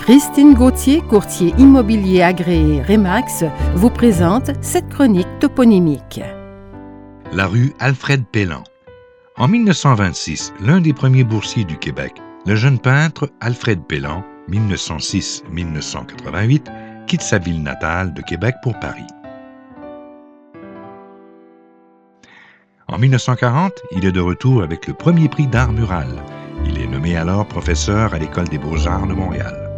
Christine Gauthier, courtier immobilier agréé Remax, vous présente cette chronique toponymique. La rue Alfred Pellan. En 1926, l'un des premiers boursiers du Québec, le jeune peintre Alfred Pellan, 1906-1988, quitte sa ville natale de Québec pour Paris. En 1940, il est de retour avec le premier prix d'art mural. Il est nommé alors professeur à l'École des beaux-arts de Montréal.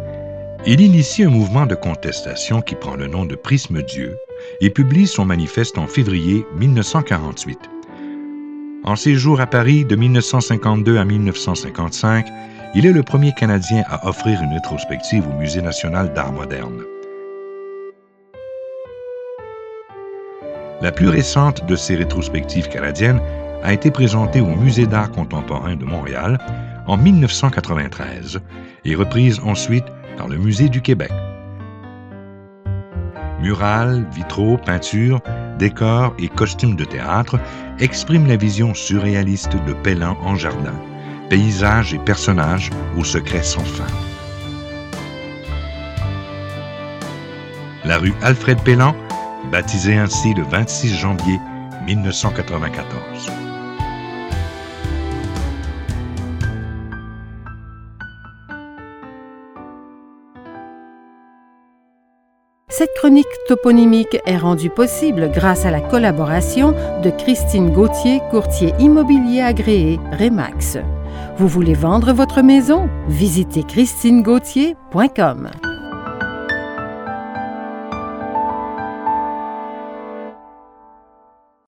Il initie un mouvement de contestation qui prend le nom de Prisme Dieu et publie son manifeste en février 1948. En séjour à Paris de 1952 à 1955, il est le premier Canadien à offrir une rétrospective au Musée national d'art moderne. La plus récente de ces rétrospectives canadiennes a été présentée au Musée d'art contemporain de Montréal en 1993 et reprise ensuite dans le Musée du Québec. Murales, vitraux, peintures, décors et costumes de théâtre expriment la vision surréaliste de Pellan en jardin, paysages et personnages au secret sans fin. La rue Alfred Pellan, baptisée ainsi le 26 janvier 1994. Cette chronique toponymique est rendue possible grâce à la collaboration de Christine Gauthier, courtier immobilier agréé Remax. Vous voulez vendre votre maison? Visitez christinegauthier.com.